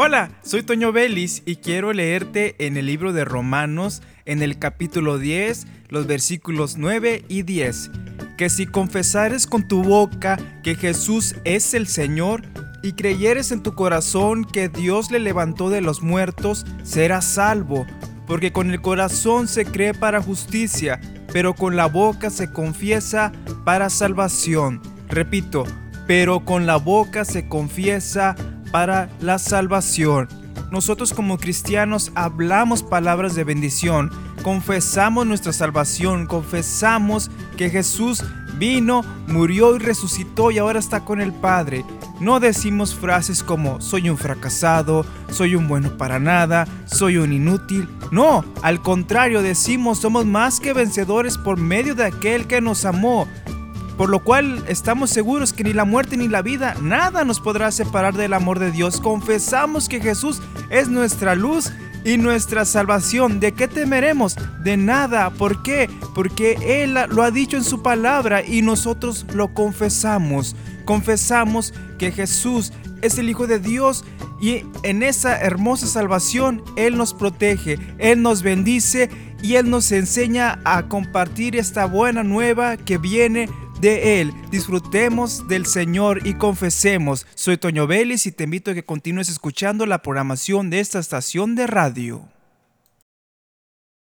Hola, soy Toño Vélez y quiero leerte en el libro de Romanos, en el capítulo 10, los versículos 9 y 10, que si confesares con tu boca que Jesús es el Señor y creyeres en tu corazón que Dios le levantó de los muertos, serás salvo, porque con el corazón se cree para justicia, pero con la boca se confiesa para salvación. Repito, pero con la boca se confiesa para la salvación. Nosotros como cristianos hablamos palabras de bendición, confesamos nuestra salvación, confesamos que Jesús vino, murió y resucitó y ahora está con el Padre. No decimos frases como soy un fracasado, soy un bueno para nada, soy un inútil. No, al contrario decimos somos más que vencedores por medio de aquel que nos amó por lo cual estamos seguros que ni la muerte ni la vida, nada nos podrá separar del amor de Dios. Confesamos que Jesús es nuestra luz y nuestra salvación. ¿De qué temeremos? De nada. ¿Por qué? Porque Él lo ha dicho en su palabra y nosotros lo confesamos. Confesamos que Jesús es el Hijo de Dios y en esa hermosa salvación Él nos protege, Él nos bendice y Él nos enseña a compartir esta buena nueva que viene de Él. Disfrutemos del Señor y confesemos. Soy Toño Vélez y te invito a que continúes escuchando la programación de esta estación de radio.